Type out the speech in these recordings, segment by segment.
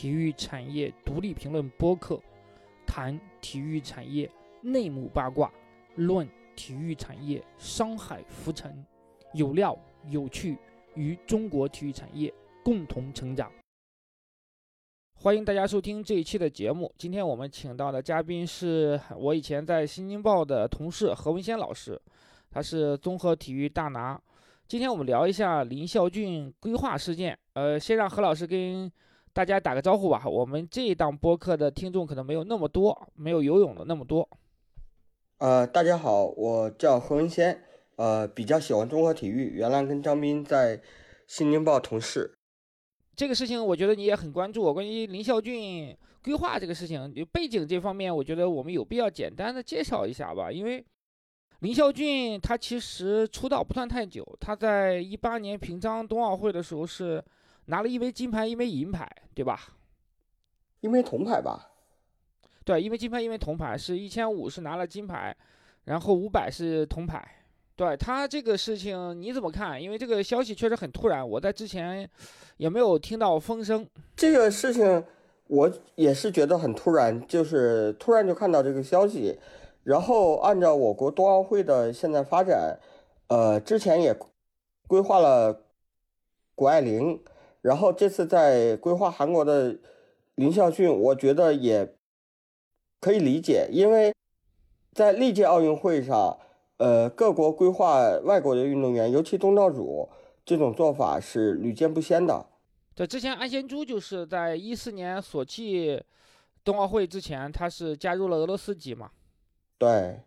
体育产业独立评论播客，谈体育产业内幕八卦，论体育产业商海浮沉，有料有趣，与中国体育产业共同成长。欢迎大家收听这一期的节目。今天我们请到的嘉宾是我以前在《新京报》的同事何文先老师，他是综合体育大拿。今天我们聊一下林孝俊规划事件。呃，先让何老师跟大家打个招呼吧。我们这一档播客的听众可能没有那么多，没有游泳的那么多。呃，大家好，我叫何文先，呃，比较喜欢综合体育，原来跟张斌在《新京报》同事。这个事情我觉得你也很关注，关于林孝俊规划这个事情，背景这方面，我觉得我们有必要简单的介绍一下吧。因为林孝俊他其实出道不算太久，他在一八年平昌冬奥会的时候是拿了一枚金牌，一枚银牌，对吧？一枚铜牌吧？对，一枚金牌，一枚铜牌，是一千五是拿了金牌，然后五百是铜牌。对他这个事情你怎么看？因为这个消息确实很突然，我在之前也没有听到风声。这个事情我也是觉得很突然，就是突然就看到这个消息，然后按照我国冬奥会的现在发展，呃，之前也规划了谷爱凌，然后这次在规划韩国的林孝俊，我觉得也可以理解，因为在历届奥运会上。呃，各国规划外国的运动员，尤其东道主，这种做法是屡见不鲜的。对，之前安贤洙就是在一四年索契冬奥会之前，他是加入了俄罗斯籍嘛？对，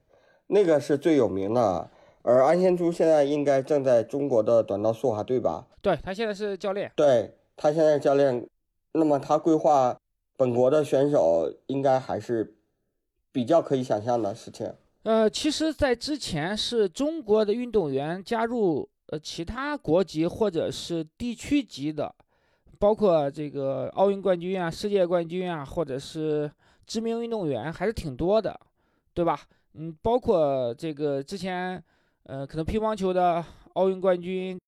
那个是最有名的。而安贤洙现在应该正在中国的短道速滑队吧？对他现在是教练。对他现在教练，那么他规划本国的选手，应该还是比较可以想象的事情。呃，其实，在之前是中国的运动员加入呃其他国籍或者是地区级的，包括这个奥运冠军啊、世界冠军啊，或者是知名运动员，还是挺多的，对吧？嗯，包括这个之前，呃，可能乒乓球的奥运冠军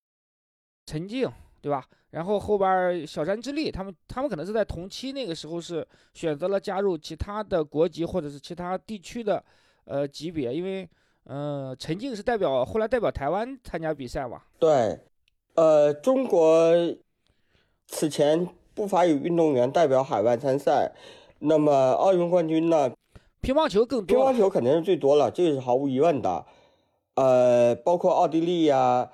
陈静，对吧？然后后边小山智丽，他们他们可能是在同期那个时候是选择了加入其他的国籍或者是其他地区的。呃，级别，因为，呃，陈静是代表后来代表台湾参加比赛嘛？对，呃，中国此前不乏有运动员代表海外参赛，那么奥运冠军呢？乒乓球更多。乒乓球肯定是最多了，这个是毫无疑问的。呃，包括奥地利呀，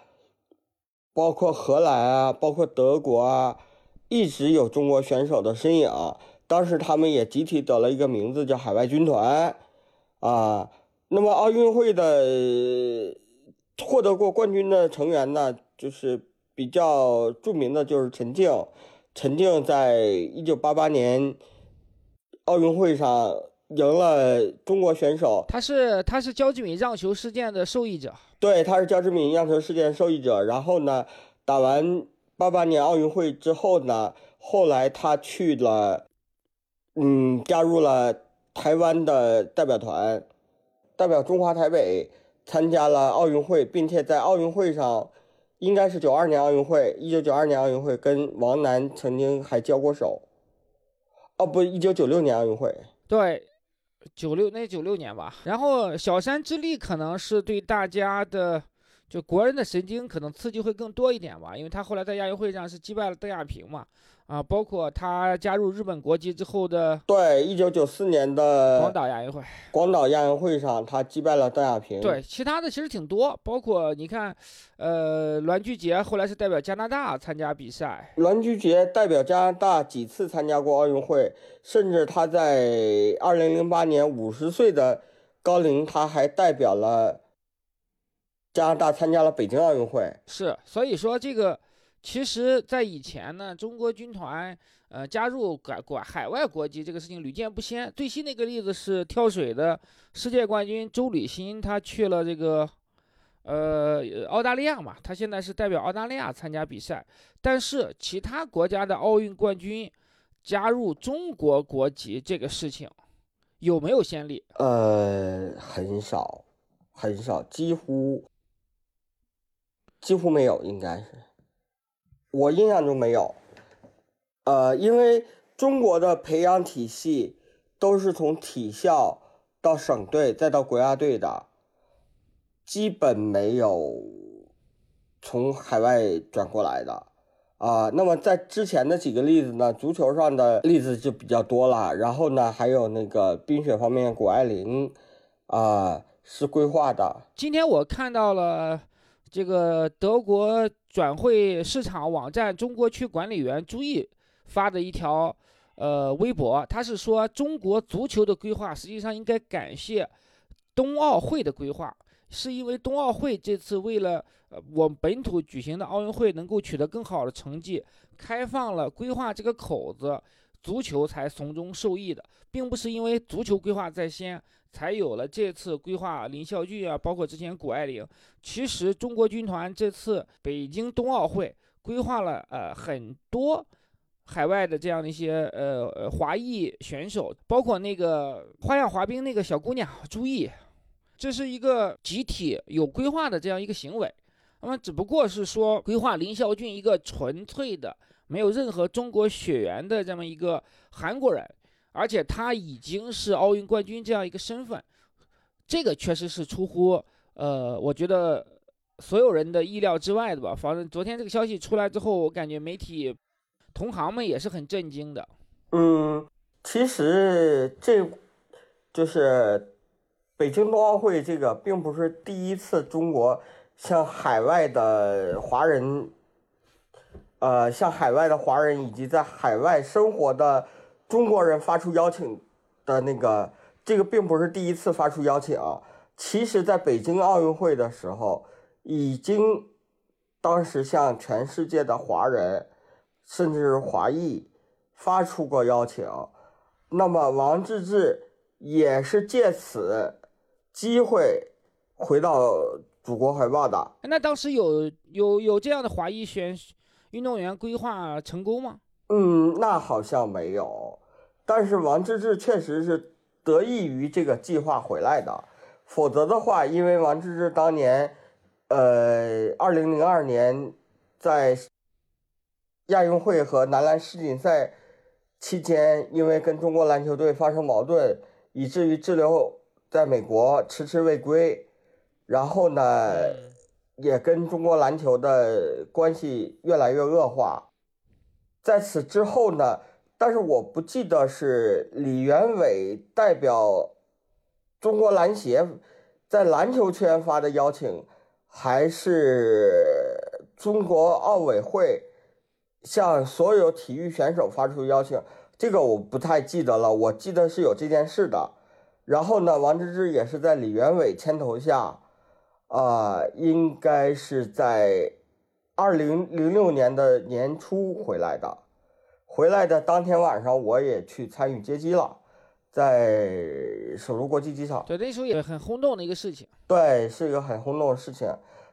包括荷兰啊，包括德国啊，一直有中国选手的身影。当时他们也集体得了一个名字，叫海外军团。啊，那么奥运会的获得过冠军的成员呢，就是比较著名的就是陈静。陈静在一九八八年奥运会上赢了中国选手。他是他是焦志敏让球事件的受益者。对，他是焦志敏让球事件受益者。然后呢，打完八八年奥运会之后呢，后来他去了，嗯，加入了。台湾的代表团代表中华台北参加了奥运会，并且在奥运会上，应该是九二年奥运会，一九九二年奥运会跟王楠曾经还交过手。哦，不，一九九六年奥运会。对，九六那九六年吧。然后小山之力可能是对大家的。就国人的神经可能刺激会更多一点吧，因为他后来在亚运会上是击败了邓亚萍嘛，啊，包括他加入日本国籍之后的，对，一九九四年的广岛亚运会，广岛亚运会上他击败了邓亚萍。对，其他的其实挺多，包括你看，呃，栾巨杰后来是代表加拿大参加比赛，栾巨杰代表加拿大几次参加过奥运会，甚至他在二零零八年五十岁的高龄，他还代表了。加拿大参加了北京奥运会，是，所以说这个，其实，在以前呢，中国军团，呃，加入改管海外国籍这个事情屡见不鲜。最新的一个例子是跳水的世界冠军周履新，他去了这个，呃，澳大利亚嘛，他现在是代表澳大利亚参加比赛。但是其他国家的奥运冠军加入中国国籍这个事情，有没有先例？呃，很少，很少，几乎。几乎没有，应该是，我印象中没有，呃，因为中国的培养体系都是从体校到省队再到国家队的，基本没有从海外转过来的啊。那么在之前的几个例子呢，足球上的例子就比较多了。然后呢，还有那个冰雪方面，谷爱凌啊是规划的。今天我看到了这个德国转会市场网站中国区管理员朱毅发的一条。呃，微博他是说，中国足球的规划实际上应该感谢冬奥会的规划，是因为冬奥会这次为了呃我们本土举行的奥运会能够取得更好的成绩，开放了规划这个口子，足球才从中受益的，并不是因为足球规划在先，才有了这次规划林孝俊啊，包括之前谷爱凌。其实中国军团这次北京冬奥会规划了呃很多。海外的这样的一些呃华裔选手，包括那个花样滑冰那个小姑娘朱意，这是一个集体有规划的这样一个行为。那么只不过是说规划林孝俊一个纯粹的没有任何中国血缘的这么一个韩国人，而且他已经是奥运冠军这样一个身份，这个确实是出乎呃我觉得所有人的意料之外的吧。反正昨天这个消息出来之后，我感觉媒体。同行们也是很震惊的。嗯，其实这就是北京冬奥会这个，并不是第一次中国向海外的华人，呃，向海外的华人以及在海外生活的中国人发出邀请的那个，这个并不是第一次发出邀请。其实，在北京奥运会的时候，已经当时向全世界的华人。甚至是华裔发出过邀请，那么王治郅也是借此机会回到祖国怀抱的。那当时有有有这样的华裔选手运动员规划成功吗？嗯，那好像没有。但是王治郅确实是得益于这个计划回来的，否则的话，因为王治郅当年，呃，二零零二年在。亚运会和男篮世锦赛期间，因为跟中国篮球队发生矛盾，以至于滞留在美国，迟迟未归。然后呢，也跟中国篮球的关系越来越恶化。在此之后呢，但是我不记得是李元伟代表中国篮协在篮球圈发的邀请，还是中国奥委会。向所有体育选手发出邀请，这个我不太记得了。我记得是有这件事的。然后呢，王治郅也是在李元伟牵头下，啊，应该是在二零零六年的年初回来的。回来的当天晚上，我也去参与接机了，在首都国际机场。对，那时候也很轰动的一个事情。对，是一个很轰动的事情。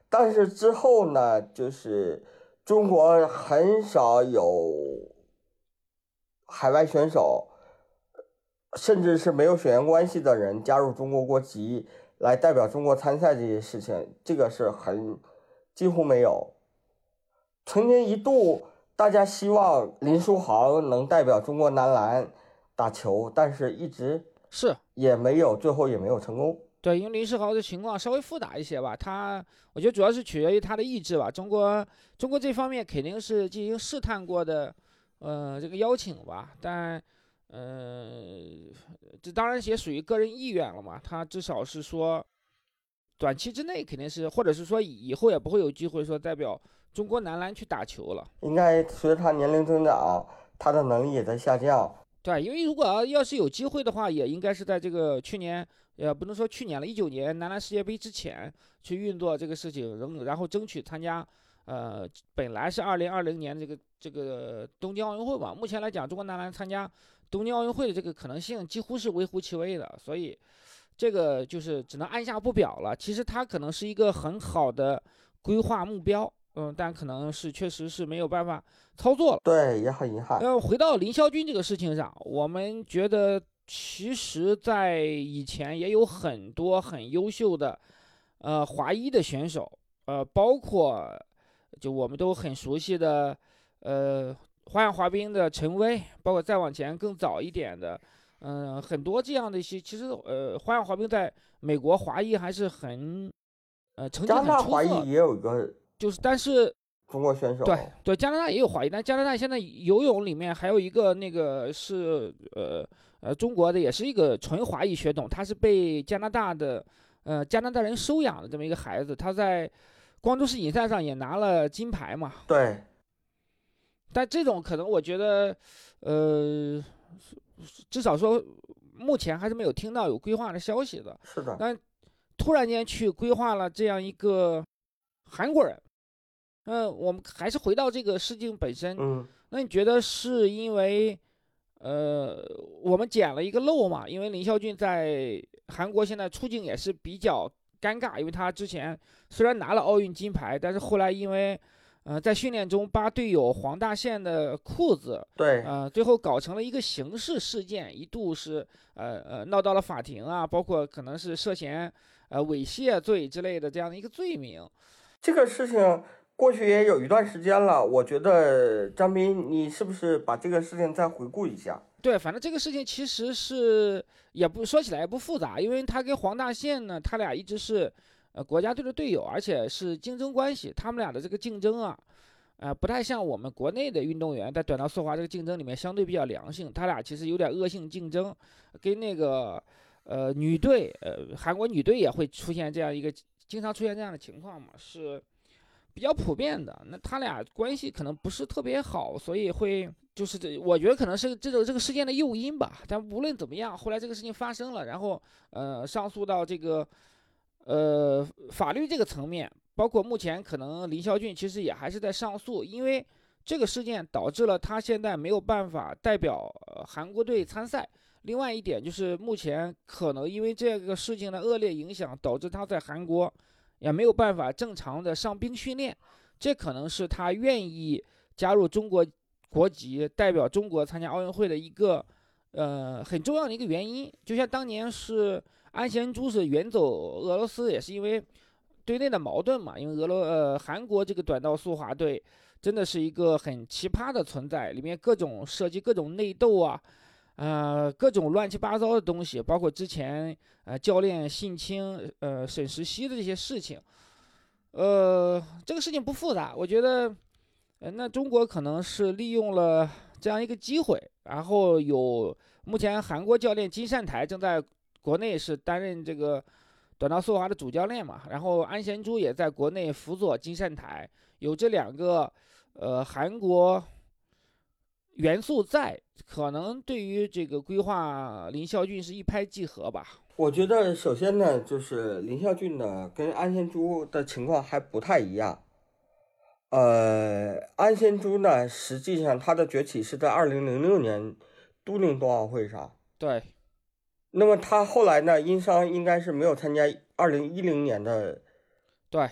但是之后呢，就是。中国很少有海外选手，甚至是没有血缘关系的人加入中国国籍来代表中国参赛这些事情，这个是很几乎没有。曾经一度，大家希望林书豪能代表中国男篮打球，但是一直是也没有，最后也没有成功。对，因为林书豪的情况稍微复杂一些吧，他我觉得主要是取决于他的意志吧。中国中国这方面肯定是进行试探过的，呃，这个邀请吧，但，呃，这当然也属于个人意愿了嘛。他至少是说，短期之内肯定是，或者是说以后也不会有机会说代表中国男篮去打球了。应该随着他年龄增长，他的能力也在下降。对，因为如果要要是有机会的话，也应该是在这个去年。也不能说去年了，一九年男篮世界杯之前去运作这个事情，然然后争取参加，呃，本来是二零二零年这个这个东京奥运会吧。目前来讲，中国男篮参加东京奥运会的这个可能性几乎是微乎其微的，所以这个就是只能按下不表了。其实它可能是一个很好的规划目标，嗯，但可能是确实是没有办法操作了。对，也很遗憾。要回到林霄军这个事情上，我们觉得。其实，在以前也有很多很优秀的，呃，华裔的选手，呃，包括就我们都很熟悉的，呃，花样滑冰的陈薇，包括再往前更早一点的，嗯，很多这样的一些，其实呃，花样滑冰在美国华裔还是很，呃，成绩很加拿大出色。华裔也有一个就是，但是中国选手，对对，加拿大也有华裔，但加拿大现在游泳里面还有一个那个是呃呃中国的，也是一个纯华裔血统，他是被加拿大的呃加拿大人收养的这么一个孩子，他在光州世锦赛上也拿了金牌嘛。对但这种可能我觉得，呃，至少说目前还是没有听到有规划的消息的。是的，但突然间去规划了这样一个韩国人，嗯、我们还是回到这个事情本身。嗯，那你觉得是因为，呃，我们捡了一个漏嘛？因为林孝俊在韩国现在处境也是比较尴尬，因为他之前虽然拿了奥运金牌，但是后来因为，呃，在训练中扒队友黄大宪的裤子，对，呃，最后搞成了一个刑事事件，一度是呃呃闹到了法庭啊，包括可能是涉嫌呃猥亵罪之类的这样的一个罪名。这个事情过去也有一段时间了，我觉得张斌，你是不是把这个事情再回顾一下？对，反正这个事情其实是也不说起来也不复杂，因为他跟黄大宪呢，他俩一直是呃国家队的队友，而且是竞争关系。他们俩的这个竞争啊，呃，不太像我们国内的运动员在短道速滑这个竞争里面相对比较良性，他俩其实有点恶性竞争，跟那个呃女队，呃韩国女队也会出现这样一个经常出现这样的情况嘛，是比较普遍的。那他俩关系可能不是特别好，所以会就是这，我觉得可能是这种这个事件的诱因吧。但无论怎么样，后来这个事情发生了，然后呃上诉到这个呃法律这个层面，包括目前可能林孝俊其实也还是在上诉，因为这个事件导致了他现在没有办法代表韩国队参赛。另外一点就是，目前可能因为这个事情的恶劣影响，导致他在韩国也没有办法正常的上冰训练，这可能是他愿意加入中国国籍，代表中国参加奥运会的一个呃很重要的一个原因。就像当年是安贤洙是远走俄罗斯，也是因为队内的矛盾嘛，因为俄罗呃韩国这个短道速滑队真的是一个很奇葩的存在，里面各种涉及各种内斗啊。呃，各种乱七八糟的东西，包括之前呃教练性侵呃沈石溪的这些事情，呃，这个事情不复杂，我觉得，呃，那中国可能是利用了这样一个机会，然后有目前韩国教练金善台正在国内是担任这个短道速滑的主教练嘛，然后安贤洙也在国内辅佐金善台，有这两个呃韩国元素在，可能对于这个规划林孝俊是一拍即合吧。我觉得首先呢，就是林孝俊呢跟安贤洙的情况还不太一样。呃，安贤洙呢，实际上他的崛起是在二零零六年都灵冬奥会上。对，那么他后来呢，因伤应该是没有参加二零一零年的对，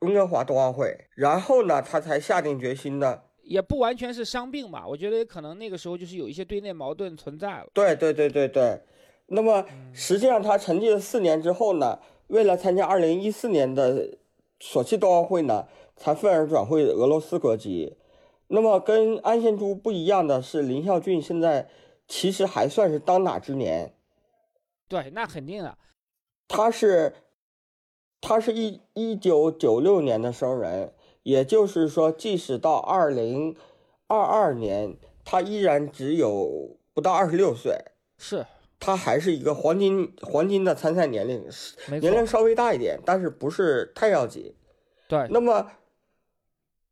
温哥华冬奥会，然后呢，他才下定决心的。也不完全是伤病吧，我觉得可能那个时候就是有一些队内矛盾存在了。对对对对对。那么实际上他沉寂了四年之后呢，为了参加二零一四年的索契冬奥会呢，才愤而转会俄罗斯国籍。那么跟安贤洙不一样的是，林孝俊现在其实还算是当打之年。对，那肯定的。他是，他是一一九九六年的生人，也就是说，即使到二零二二年，他依然只有不到二十六岁，是，他还是一个黄金黄金的参赛年龄，年龄稍微大一点，但是不是太要紧。对，那么，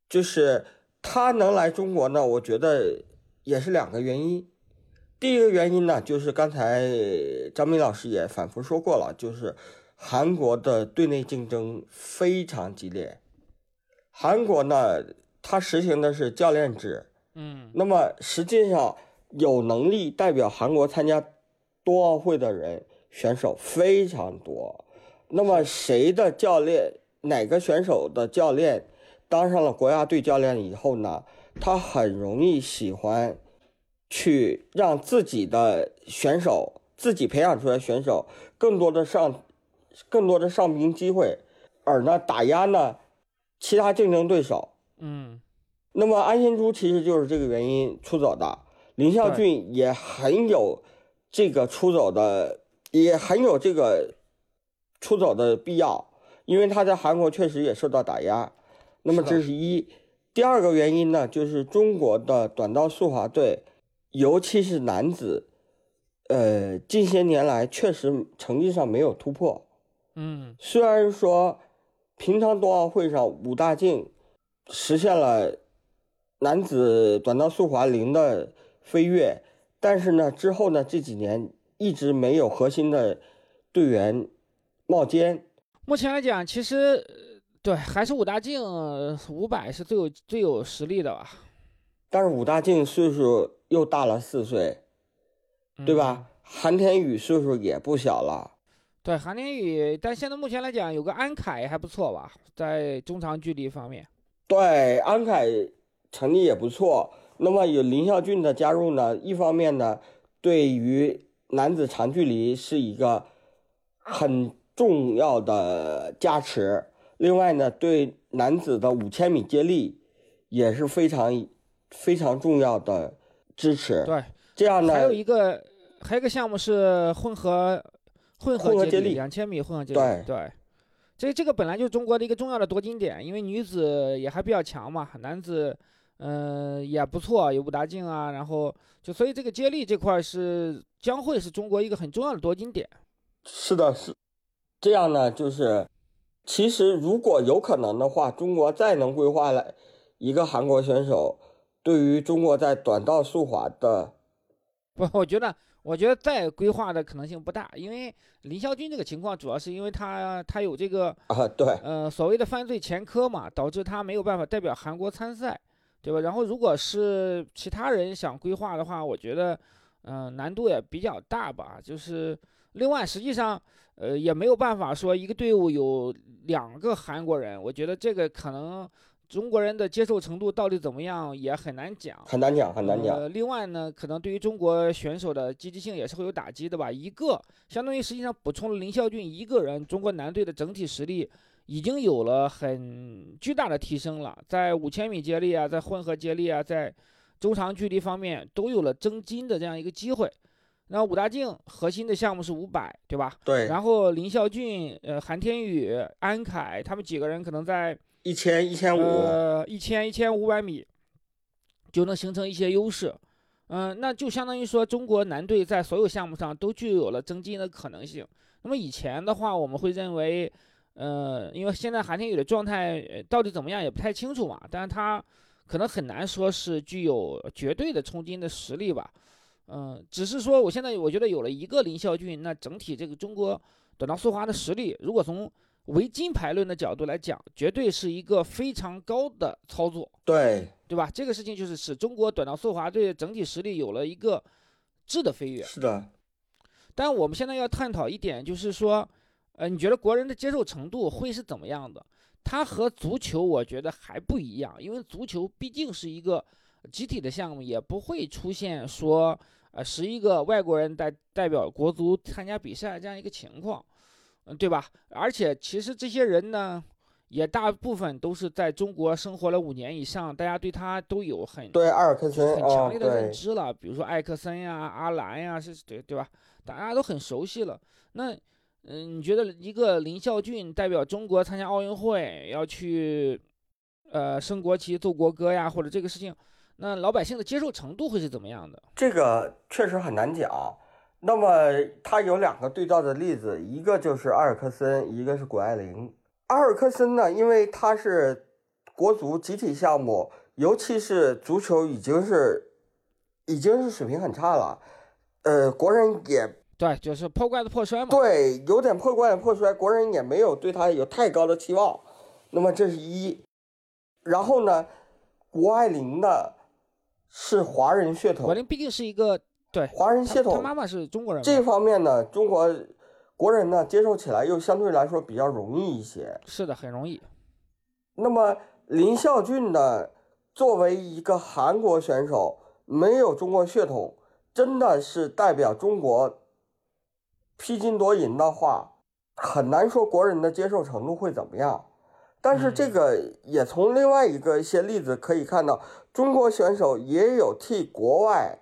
就是他能来中国呢，我觉得也是两个原因。第一个原因呢，就是刚才张明老师也反复说过了，就是韩国的队内竞争非常激烈。韩国呢，它实行的是教练制，嗯，那么实际上有能力代表韩国参加冬奥会的人选手非常多。那么谁的教练，哪个选手的教练当上了国家队教练以后呢，他很容易喜欢去让自己的选手，自己培养出来的选手更多的上，更多的上冰机会，而呢打压呢其他竞争对手。嗯，那么安贤洙其实就是这个原因出走的，林孝俊也很有这个出走的，也很有这个出走的必要，因为他在韩国确实也受到打压。那么这是一，第二个原因呢，就是中国的短道速滑队，尤其是男子，呃，近些年来确实成绩上没有突破。嗯，虽然说平昌冬奥会上武大靖实现了男子短道速滑零的飞跃，但是呢，之后呢这几年一直没有核心的队员冒尖。目前来讲，其实对还是武大靖五百是最有最有实力的吧。但是武大靖岁数又大了四岁，对吧？韩天宇岁数也不小了。对韩天宇，但现在目前来讲，有个安凯还不错吧，在中长距离方面。对安凯成绩也不错。那么有林孝俊的加入呢，一方面呢，对于男子长距离是一个很重要的加持。另外呢，对男子的五千米接力也是非常非常重要的支持。对，这样呢，还有一个还有一个项目是混合。混合接力，两千米混合接力，对对，这这个本来就是中国的一个重要的夺金点，因为女子也还比较强嘛，男子嗯也不错，有武大靖啊，然后就所以这个接力这块是将会是中国一个很重要的夺金点。是的，是这样呢，就是其实如果有可能的话，中国再能规划来一个韩国选手，对于中国在短道速滑的，不，我觉得。我觉得再规划的可能性不大，因为林孝军这个情况主要是因为他他有这个啊对，呃所谓的犯罪前科嘛，导致他没有办法代表韩国参赛，对吧？然后如果是其他人想规划的话，我觉得嗯难度也比较大吧。就是另外实际上呃也没有办法说一个队伍有两个韩国人，我觉得这个可能。中国人的接受程度到底怎么样也很难讲，很难讲，很难讲。呃，另外呢，可能对于中国选手的积极性也是会有打击的吧。一个相当于实际上补充了林孝俊一个人，中国男队的整体实力已经有了很巨大的提升了，在五千米接力啊，在混合接力啊，在中长距离方面都有了争金的这样一个机会。那武大靖核心的项目是五百，对吧？对。然后林孝俊、呃，韩天宇、安凯他们几个人可能在。一千一千五，呃，一千一千五百米就能形成一些优势，嗯，那就相当于说中国男队在所有项目上都具有了争金的可能性。那么以前的话，我们会认为，呃，因为现在韩天宇的状态到底怎么样也不太清楚嘛，但是他可能很难说是具有绝对的冲金的实力吧，嗯，只是说我现在我觉得有了一个林孝俊，那整体这个中国短道速滑的实力，如果从唯金牌论的角度来讲，绝对是一个非常高的操作，对对吧？这个事情就是使中国短道速滑队整体实力有了一个质的飞跃。是的，但我们现在要探讨一点，就是说，呃，你觉得国人的接受程度会是怎么样的？它和足球我觉得还不一样，因为足球毕竟是一个集体的项目，也不会出现说，呃，十一个外国人代代表国足参加比赛这样一个情况。嗯，对吧？而且其实这些人呢，也大部分都是在中国生活了五年以上，大家对他都有很对阿尔克森很强烈的认知了。比如说艾克森呀、阿兰呀，是对对吧？大家都很熟悉了。那嗯，你觉得一个林孝俊代表中国参加奥运会，要去呃升国旗、奏国歌呀，或者这个事情，那老百姓的接受程度会是怎么样的？这个确实很难讲。那么他有两个对照的例子，一个就是阿尔克森，一个是谷爱凌。阿尔克森呢，因为他是国足集体项目，尤其是足球已经是已经是水平很差了，呃，国人也对，就是破罐子破摔嘛。对，有点破罐子破摔，国人也没有对他有太高的期望。那么这是一，然后呢，谷爱凌呢是华人血统，谷爱凌毕竟是一个。对，华人血统，他妈妈是中国人。这方面呢，中国国人呢接受起来又相对来说比较容易一些。是的，很容易。那么林孝俊呢，作为一个韩国选手，没有中国血统，真的是代表中国披金夺银的话，很难说国人的接受程度会怎么样。但是这个也从另外一个一些例子可以看到，中国选手也有替国外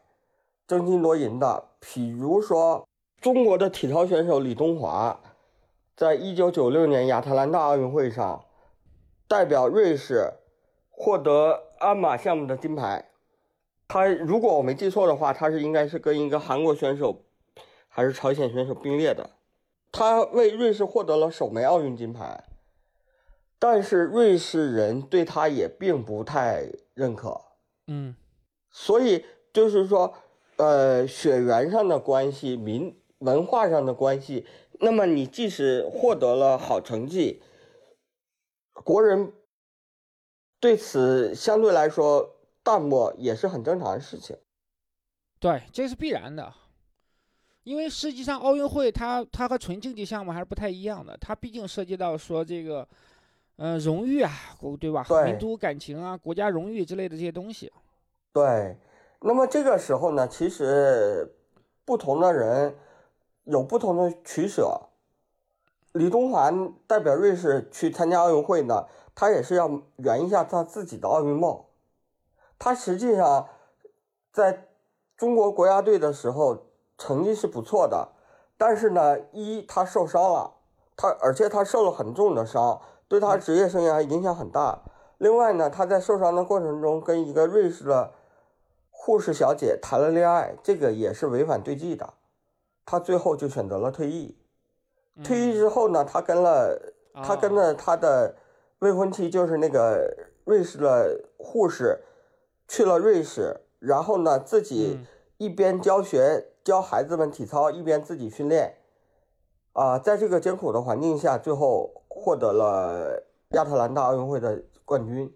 争金夺银的，比如说中国的体操选手李东华，在一九九六年亚特兰大奥运会上，代表瑞士获得鞍马项目的金牌。他如果我没记错的话，他是应该是跟一个韩国选手还是朝鲜选手并列的。他为瑞士获得了首枚奥运金牌，但是瑞士人对他也并不太认可。嗯，所以就是说，呃，血缘上的关系、民文化上的关系，那么你即使获得了好成绩，国人对此相对来说淡漠也是很正常的事情。对，这是必然的，因为实际上奥运会它它和纯竞技项目还是不太一样的，它毕竟涉及到说这个，呃，荣誉啊，对吧？对民族感情啊，国家荣誉之类的这些东西。对，那么这个时候呢，其实不同的人有不同的取舍。李东华代表瑞士去参加奥运会呢，他也是要圆一下他自己的奥运梦。他实际上在中国国家队的时候成绩是不错的，但是呢，一他受伤了，他而且他受了很重的伤，对他职业生涯影响很大。另外呢，他在受伤的过程中跟一个瑞士的护士小姐谈了恋爱，这个也是违反对纪的。她最后就选择了退役。退役之后呢，她跟了她跟啊着他的未婚妻，就是那个瑞士的护士，去了瑞士，然后呢自己嗯一边教学教孩子们体操，一边自己训练。啊，在这个艰苦的环境下，最后获得了亚特兰大奥运会的冠军，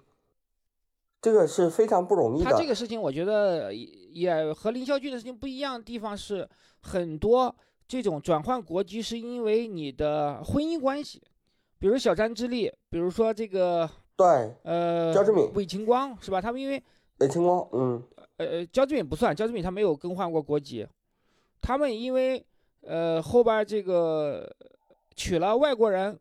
这个是非常不容易的。他这个事情，我觉得也也和林孝俊的事情不一样的地方是，很多这种转换国籍是因为你的婚姻关系，比如小詹之力，比如说这个对，呃焦志敏韦晴光是吧？他们因为魏清光，嗯，呃呃焦志敏不算，焦志敏他没有更换过国籍，他们因为呃后边儿这个娶了外国人，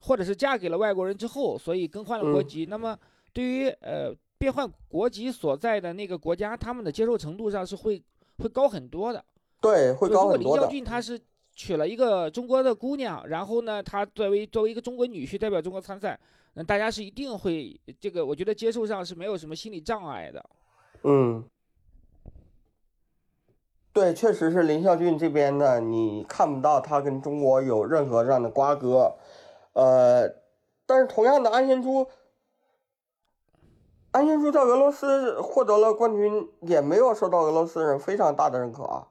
或者是嫁给了外国人之后，所以更换了国嗯籍。那么对于呃变换国籍所在的那个国家，他们的接受程度上是会会高很多的。对，会就如果林孝高很多的。俊他是娶了一个中国的姑娘，然后呢，他作为作为一个中国女婿代表中国参赛，那大家是一定会这个，我觉得接受上是没有什么心理障碍的。嗯，对，确实是林孝俊这边呢，你看不到他跟中国有任何这样的瓜葛，呃，但是同样的安贤洙，安贤洙在俄罗斯获得了冠军，也没有受到俄罗斯人非常大的认可啊，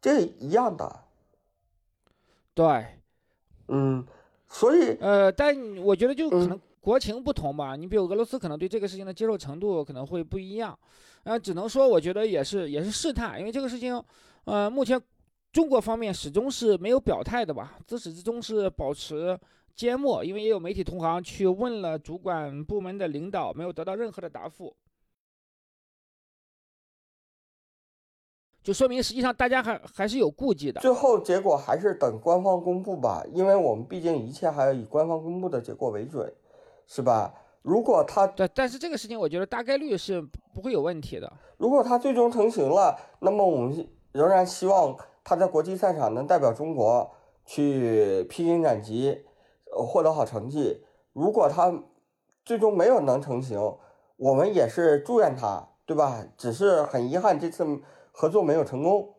这一样的，对，嗯，所以呃，但我觉得就可嗯能国情不同吧。你比如俄罗斯可能对这个事情的接受程度可能会不一样，呃，只能说我觉得也是也是试探，因为这个事情，呃，目前中国方面始终是没有表态的吧，自始至终是保持缄默，因为也有媒体同行去问了主管部门的领导，没有得到任何的答复。就说明实际上大家还还是有顾忌的。最后结果还是等官方公布吧，因为我们毕竟一切还要以官方公布的结果为准，是吧？如果他对，但是这个事情我觉得大概率是不会有问题的。如果他最终成型了，那么我们仍然希望他在国际赛场能代表中国去披荆斩棘，呃，获得好成绩。如果他最终没有能成型，我们也是祝愿他，对吧？只是很遗憾这次合作没有成功。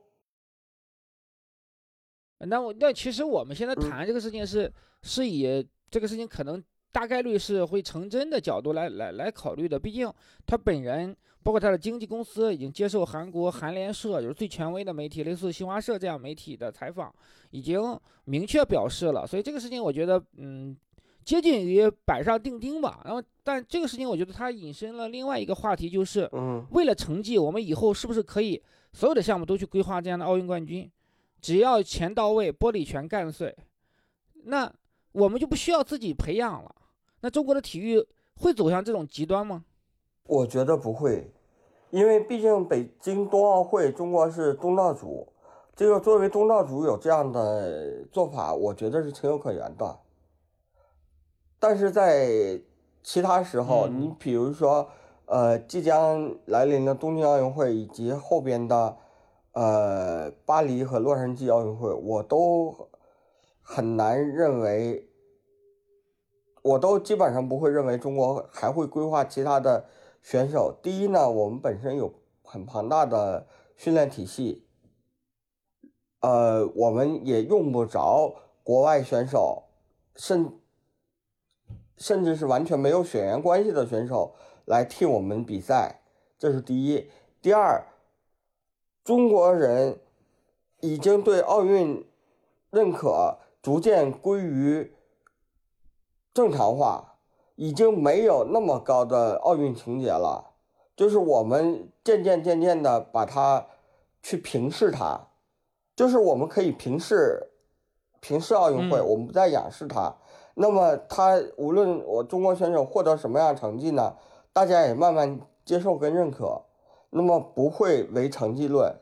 那我那其实我们现在嗯谈这个事情是、是以这个事情可能大概率是会成真的角度来来来考虑的，毕竟他本人包括他的经纪公司已经接受韩国韩联社，就是最权威的媒体，类似新华社这样媒体的采访，已经明确表示了，所以这个事情我觉得嗯。接近于板上钉钉吧，然后，但这个事情我觉得它引申了另外一个话题，就是嗯，为了成绩，我们以后是不是可以所有的项目都去规划这样的奥运冠军？只要钱到位，玻璃全干碎，那我们就不需要自己培养了。那中国的体育会走向这种极端吗？我觉得不会，因为毕竟北京冬奥会中国是东道主，这个作为东道主有这样的做法，我觉得是情有可原的。但是在其他时候，嗯你比如说，呃，即将来临的东京奥运会以及后边的，呃，巴黎和洛杉矶奥运会，我都很难认为，我都基本上不会认为中国还会规划其他的选手。第一呢，我们本身有很庞大的训练体系，呃，我们也用不着国外选手，甚甚至是完全没有血缘关系的选手来替我们比赛，这是第一。第二，中国人已经对奥运认可逐渐归于正常化，已经没有那么高的奥运情节了。就是我们渐渐渐渐的把它去平视它，就是我们可以平视平视奥运会，嗯我们不再仰视它。那么它无论我中国选手获得什么样的成绩呢，大家也慢慢接受跟认可，那么不会为成绩论。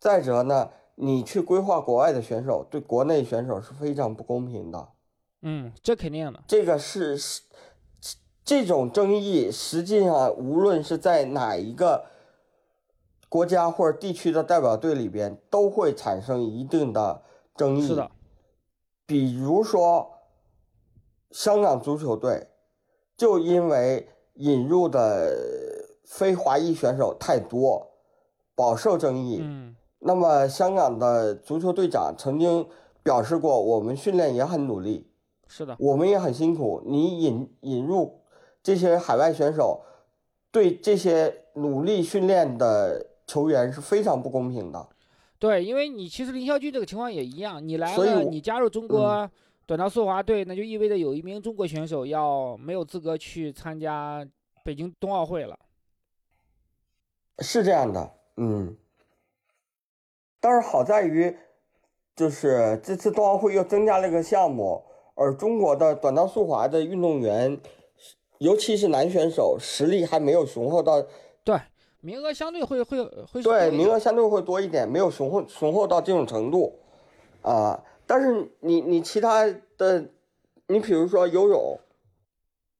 再者呢，你去规划国外的选手，对国内选手是非常不公平的。嗯，这肯定的。这个是是这种争议，实际上无论是在哪一个国家或者地区的代表队里边，都会产生一定的争议。是的，比如说香港足球队，就因为引入的非华裔选手太多，饱受争议。嗯那么香港的足球队长曾经表示过，我们训练也很努力，是的，我们也很辛苦。你引引入这些海外选手，对这些努力训练的球员是非常不公平的。对，因为你其实林孝俊这个情况也一样，你来了，你加入中国短道速滑队，那就意味着有一名中国选手要没有资格去参加北京冬奥会了。是这样的，嗯。但是好在于，就是这次冬奥会又增加了一个项目，而中国的短道速滑的运动员，尤其是男选手，实力还没有雄厚到对，名额相对会会会对，名额相对会多一点，没有雄厚雄厚到这种程度，啊、但是你你其他的，你比如说游泳，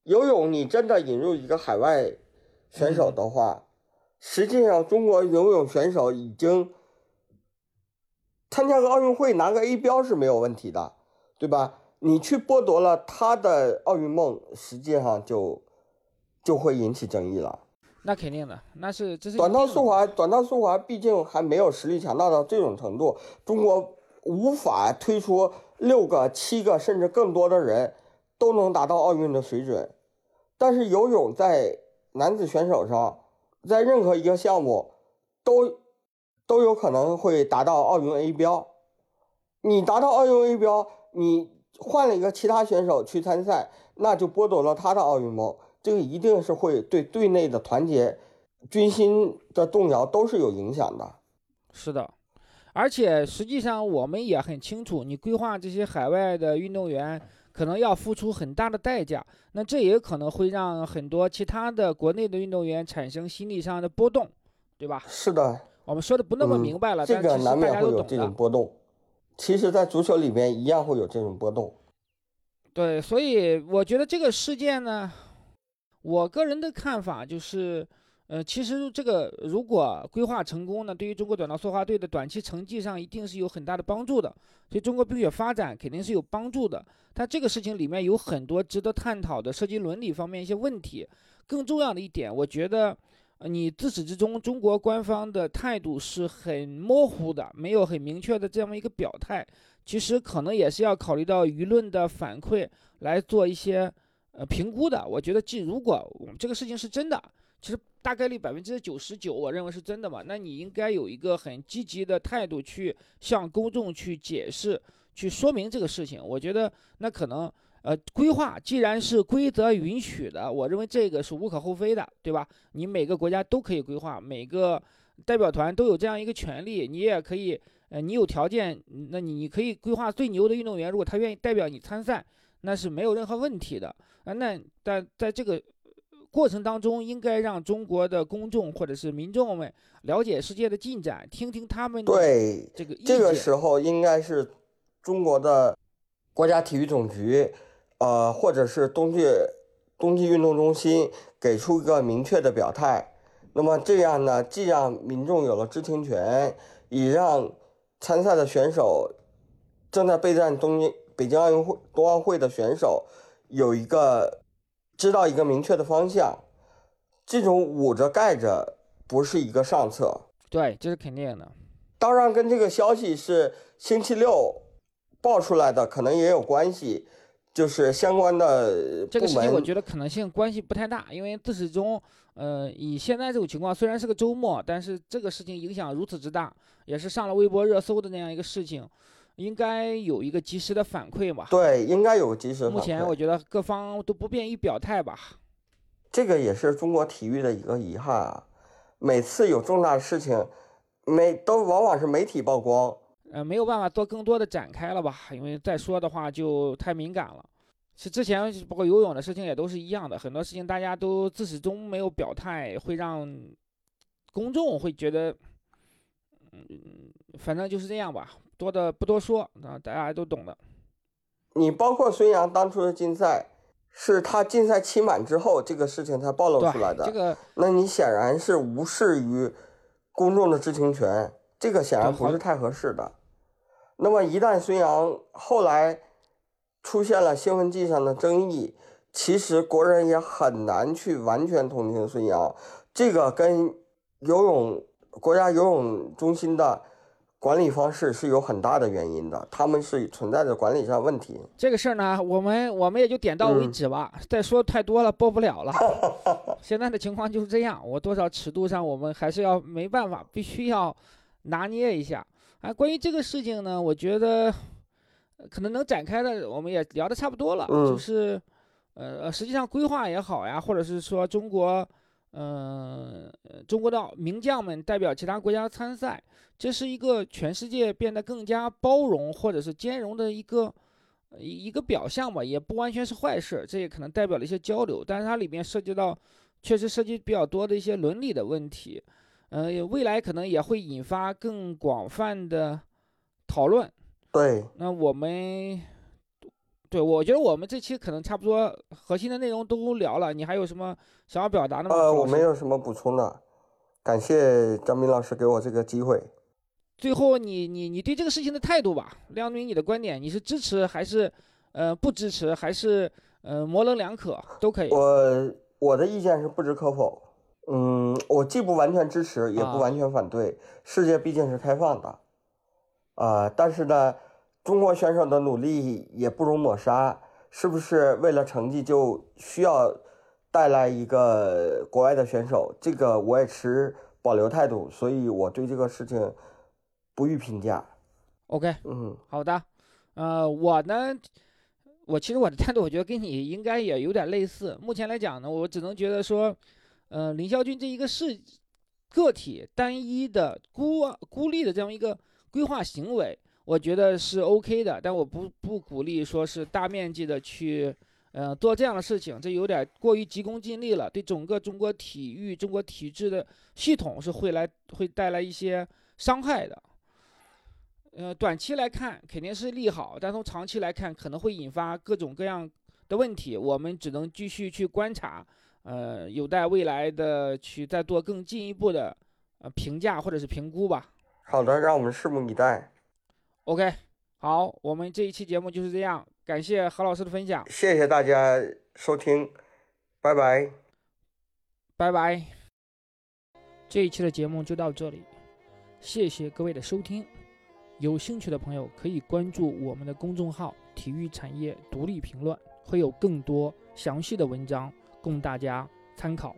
游泳你真的引入一个海外选手的话，实际上中国游泳选手已经参加个奥运会拿个 A 标是没有问题的，对吧？你去剥夺了他的奥运梦，实际上就就会引起争议了。那肯定的，那是这是短道速滑，短道速滑毕竟还没有实力强大到这种程度，中国无法推出六个、七个甚至更多的人都能达到奥运的水准。但是游泳在男子选手上，在任何一个项目都都有可能会达到奥运 A 标。你达到奥运 A 标，你换了一个其他选手去参赛，那就剥夺了他的奥运梦。这个一定是会对队内的团结、军心的动摇都是有影响的。是的，而且实际上我们也很清楚，你规划这些海外的运动员可能要付出很大的代价，那这也可能会让很多其他的国内的运动员产生心理上的波动，对吧？是的，我们说的不那么嗯明白了，这个但其实大难免会有。这种波动。其实，在足球里面一样会有这种波动。对，所以我觉得这个事件呢，我个人的看法就是，呃，其实这个如果规划成功呢，对于中国短道速滑队的短期成绩上一定是有很大的帮助的，对中国冰雪发展肯定是有帮助的。但这个事情里面有很多值得探讨的涉及伦理方面一些问题。更重要的一点，我觉得，你自始至终中国官方的态度是很模糊的，没有很明确的这么一个表态。其实可能也是要考虑到舆论的反馈来做一些呃评估的。我觉得，既如果我们这个事情是真的，其实大概率百分之九十九，我认为是真的嘛，那你应该有一个很积极的态度去向公众去解释、去说明这个事情。我觉得那可能呃规划既然是规则允许的，我认为这个是无可厚非的，对吧？你每个国家都可以规划，每个代表团都有这样一个权利，你也可以。呃，你有条件，那你你可以规划最牛的运动员，如果他愿意代表你参赛，那是没有任何问题的啊。那但在这个过程当中，应该让中国的公众或者是民众们了解世界的进展，听听他们的对，这个意这个。时候应该是中国的国家体育总局，呃，或者是冬季冬季运动中心给出一个明确的表态。那么这样呢，既让民众有了知情权，也让参赛的选手、正在备战东京、北京奥运会、冬奥会的选手有一个知道一个明确的方向。这种捂着盖着不是一个上策。对，这是肯定的。当然，跟这个消息是星期六爆出来的，可能也有关系。就是相关的这个事情，我觉得可能性关系不太大，因为自始终，呃，以现在这种情况，虽然是个周末，但是这个事情影响如此之大，也是上了微博热搜的那样一个事情，应该有一个及时的反馈吧？对，应该有及时。目前我觉得各方都不便于表态吧。这个也是中国体育的一个遗憾啊，每次有重大的事情，媒都往往是媒体曝光。呃，没有办法做更多的展开了吧，因为再说的话就太敏感了。是之前包括游泳的事情也都是一样的，很多事情大家都自始终没有表态，会让公众会觉得，嗯，反正就是这样吧，多的不多说啊，大家都懂的。你包括孙杨当初的禁赛，是他禁赛期满之后这个事情才暴露出来的，这个，那你显然是无视于公众的知情权，这个显然不是太合适的。那么一旦孙杨后来出现了兴奋剂上的争议，其实国人也很难去完全同情孙杨。这个跟游泳国家游泳中心的管理方式是有很大的原因的，他们是存在着管理上问题。这个事儿呢，我们我们也就点到为止吧，再说太多了播不了了。现在的情况就是这样，我多少尺度上我们还是要没办法，必须要拿捏一下。啊，关于这个事情呢，我觉得可能能展开的，我们也聊得差不多了。嗯。就是，呃，实际上规划也好呀，或者是说中国，嗯，中国的名将们代表其他国家参赛，这是一个全世界变得更加包容或者是兼容的一个一一个表象吧，也不完全是坏事。这也可能代表了一些交流，但是它里面涉及到，确实涉及比较多的一些伦理的问题。呃，未来可能也会引发更广泛的讨论。对，那我们，对我觉得我们这期可能差不多核心的内容都聊了。你还有什么想要表达的吗？呃，我没有什么补充的，感谢张明老师给我这个机会。最后，你你你对这个事情的态度吧，亮明你的观点，你是支持还是呃不支持，还是呃模棱两可都可以。我我的意见是不置可否。嗯，我既不完全支持，也不完全反对。世界毕竟是开放的，啊，但是呢，中国选手的努力也不容抹杀。是不是为了成绩就需要带来一个国外的选手？这个我也持保留态度，所以我对这个事情不予评价。OK，嗯，好的。呃，我呢，我其实我的态度，我觉得跟你应该也有点类似。目前来讲呢，我只能觉得说。呃，林孝俊这一个是个体单一的孤孤立的这样一个规划行为，我觉得是 OK 的，但我不不鼓励说是大面积的去，呃，做这样的事情，这有点过于急功近利了，对整个中国体育、中国体制的系统是会来会带来一些伤害的。呃，短期来看肯定是利好，但从长期来看可能会引发各种各样的问题，我们只能继续去观察。呃，有待未来的去再做更进一步的呃评价或者是评估吧。好的，让我们拭目以待。OK，好，我们这一期节目就是这样，感谢何老师的分享，谢谢大家收听，拜拜，拜拜。这一期的节目就到这里，谢谢各位的收听。有兴趣的朋友可以关注我们的公众号“体育产业独立评论”，会有更多详细的文章。供大家参考。